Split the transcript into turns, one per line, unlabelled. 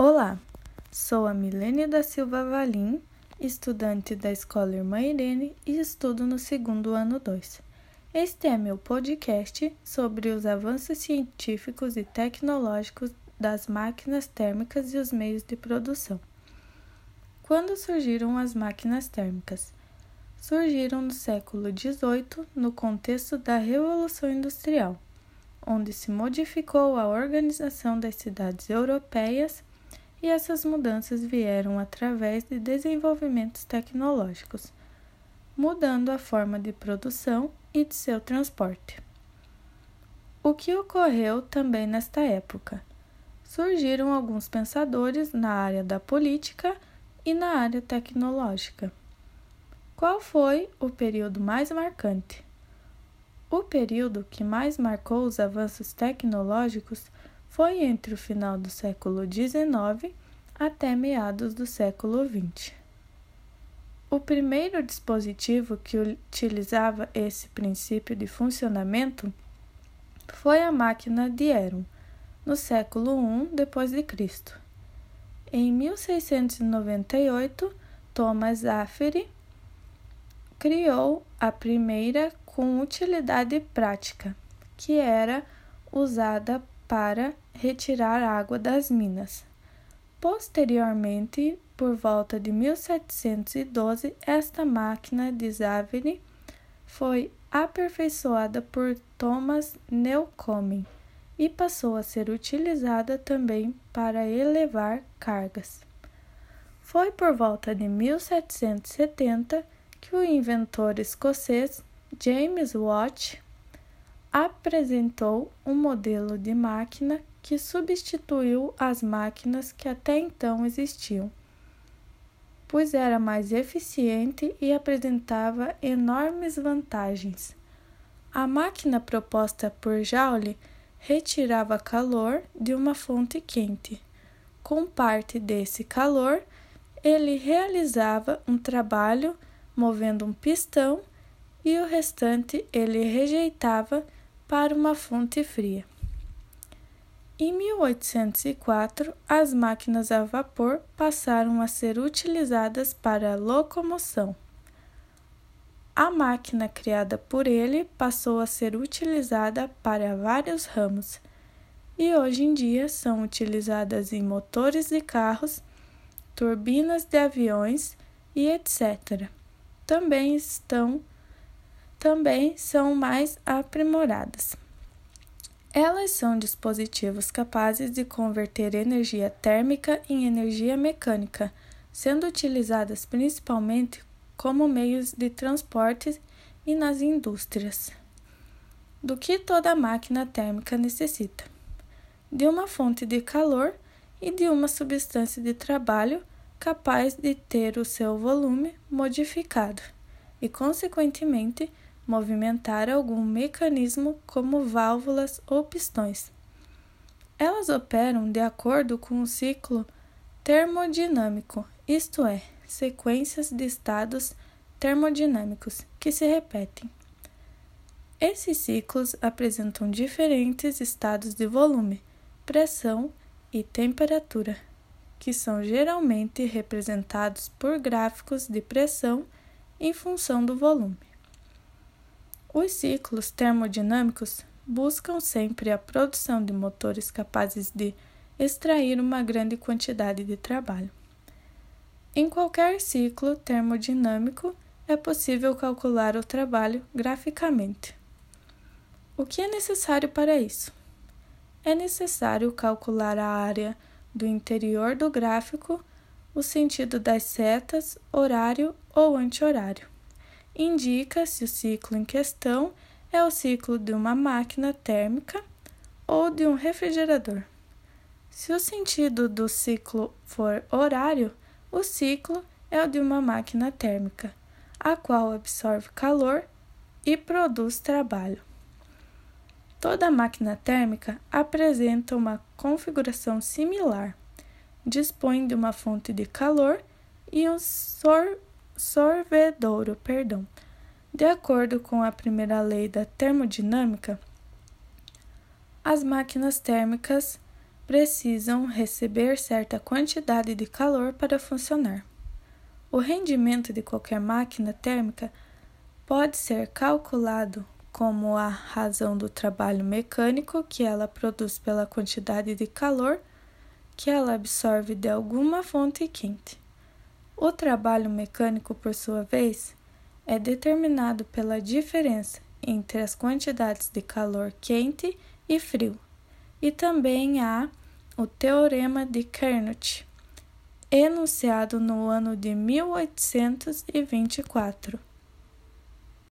Olá, sou a Milene da Silva Valim, estudante da Escola Irmã Irene e estudo no segundo ano 2. Este é meu podcast sobre os avanços científicos e tecnológicos das máquinas térmicas e os meios de produção. Quando surgiram as máquinas térmicas? Surgiram no século XVIII no contexto da Revolução Industrial, onde se modificou a organização das cidades europeias e essas mudanças vieram através de desenvolvimentos tecnológicos, mudando a forma de produção e de seu transporte. O que ocorreu também nesta época? Surgiram alguns pensadores na área da política e na área tecnológica. Qual foi o período mais marcante? O período que mais marcou os avanços tecnológicos foi entre o final do século XIX até meados do século XX. O primeiro dispositivo que utilizava esse princípio de funcionamento foi a máquina de Eron, no século I d.C. Em 1698, Thomas Affery criou a primeira com utilidade prática, que era usada para retirar água das minas. Posteriormente, por volta de 1712, esta máquina de Zaveri foi aperfeiçoada por Thomas Newcomen e passou a ser utilizada também para elevar cargas. Foi por volta de 1770 que o inventor escocês James Watt apresentou um modelo de máquina que substituiu as máquinas que até então existiam, pois era mais eficiente e apresentava enormes vantagens. A máquina proposta por Joule retirava calor de uma fonte quente. Com parte desse calor, ele realizava um trabalho movendo um pistão e o restante ele rejeitava para uma fonte fria. Em 1804, as máquinas a vapor passaram a ser utilizadas para locomoção. A máquina criada por ele passou a ser utilizada para vários ramos e hoje em dia são utilizadas em motores de carros, turbinas de aviões e etc. Também estão também são mais aprimoradas. Elas são dispositivos capazes de converter energia térmica em energia mecânica, sendo utilizadas principalmente como meios de transporte e nas indústrias. Do que toda máquina térmica necessita? De uma fonte de calor e de uma substância de trabalho capaz de ter o seu volume modificado e, consequentemente, movimentar algum mecanismo como válvulas ou pistões. Elas operam de acordo com o ciclo termodinâmico, isto é, sequências de estados termodinâmicos que se repetem. Esses ciclos apresentam diferentes estados de volume, pressão e temperatura, que são geralmente representados por gráficos de pressão em função do volume. Os ciclos termodinâmicos buscam sempre a produção de motores capazes de extrair uma grande quantidade de trabalho. Em qualquer ciclo termodinâmico, é possível calcular o trabalho graficamente. O que é necessário para isso? É necessário calcular a área do interior do gráfico, o sentido das setas, horário ou anti-horário indica se o ciclo em questão é o ciclo de uma máquina térmica ou de um refrigerador. Se o sentido do ciclo for horário, o ciclo é o de uma máquina térmica, a qual absorve calor e produz trabalho. Toda máquina térmica apresenta uma configuração similar. Dispõe de uma fonte de calor e um sor sorvedouro, perdão. De acordo com a primeira lei da termodinâmica, as máquinas térmicas precisam receber certa quantidade de calor para funcionar. O rendimento de qualquer máquina térmica pode ser calculado como a razão do trabalho mecânico que ela produz pela quantidade de calor que ela absorve de alguma fonte quente. O trabalho mecânico, por sua vez, é determinado pela diferença entre as quantidades de calor quente e frio, e também há o Teorema de Carnot, enunciado no ano de 1824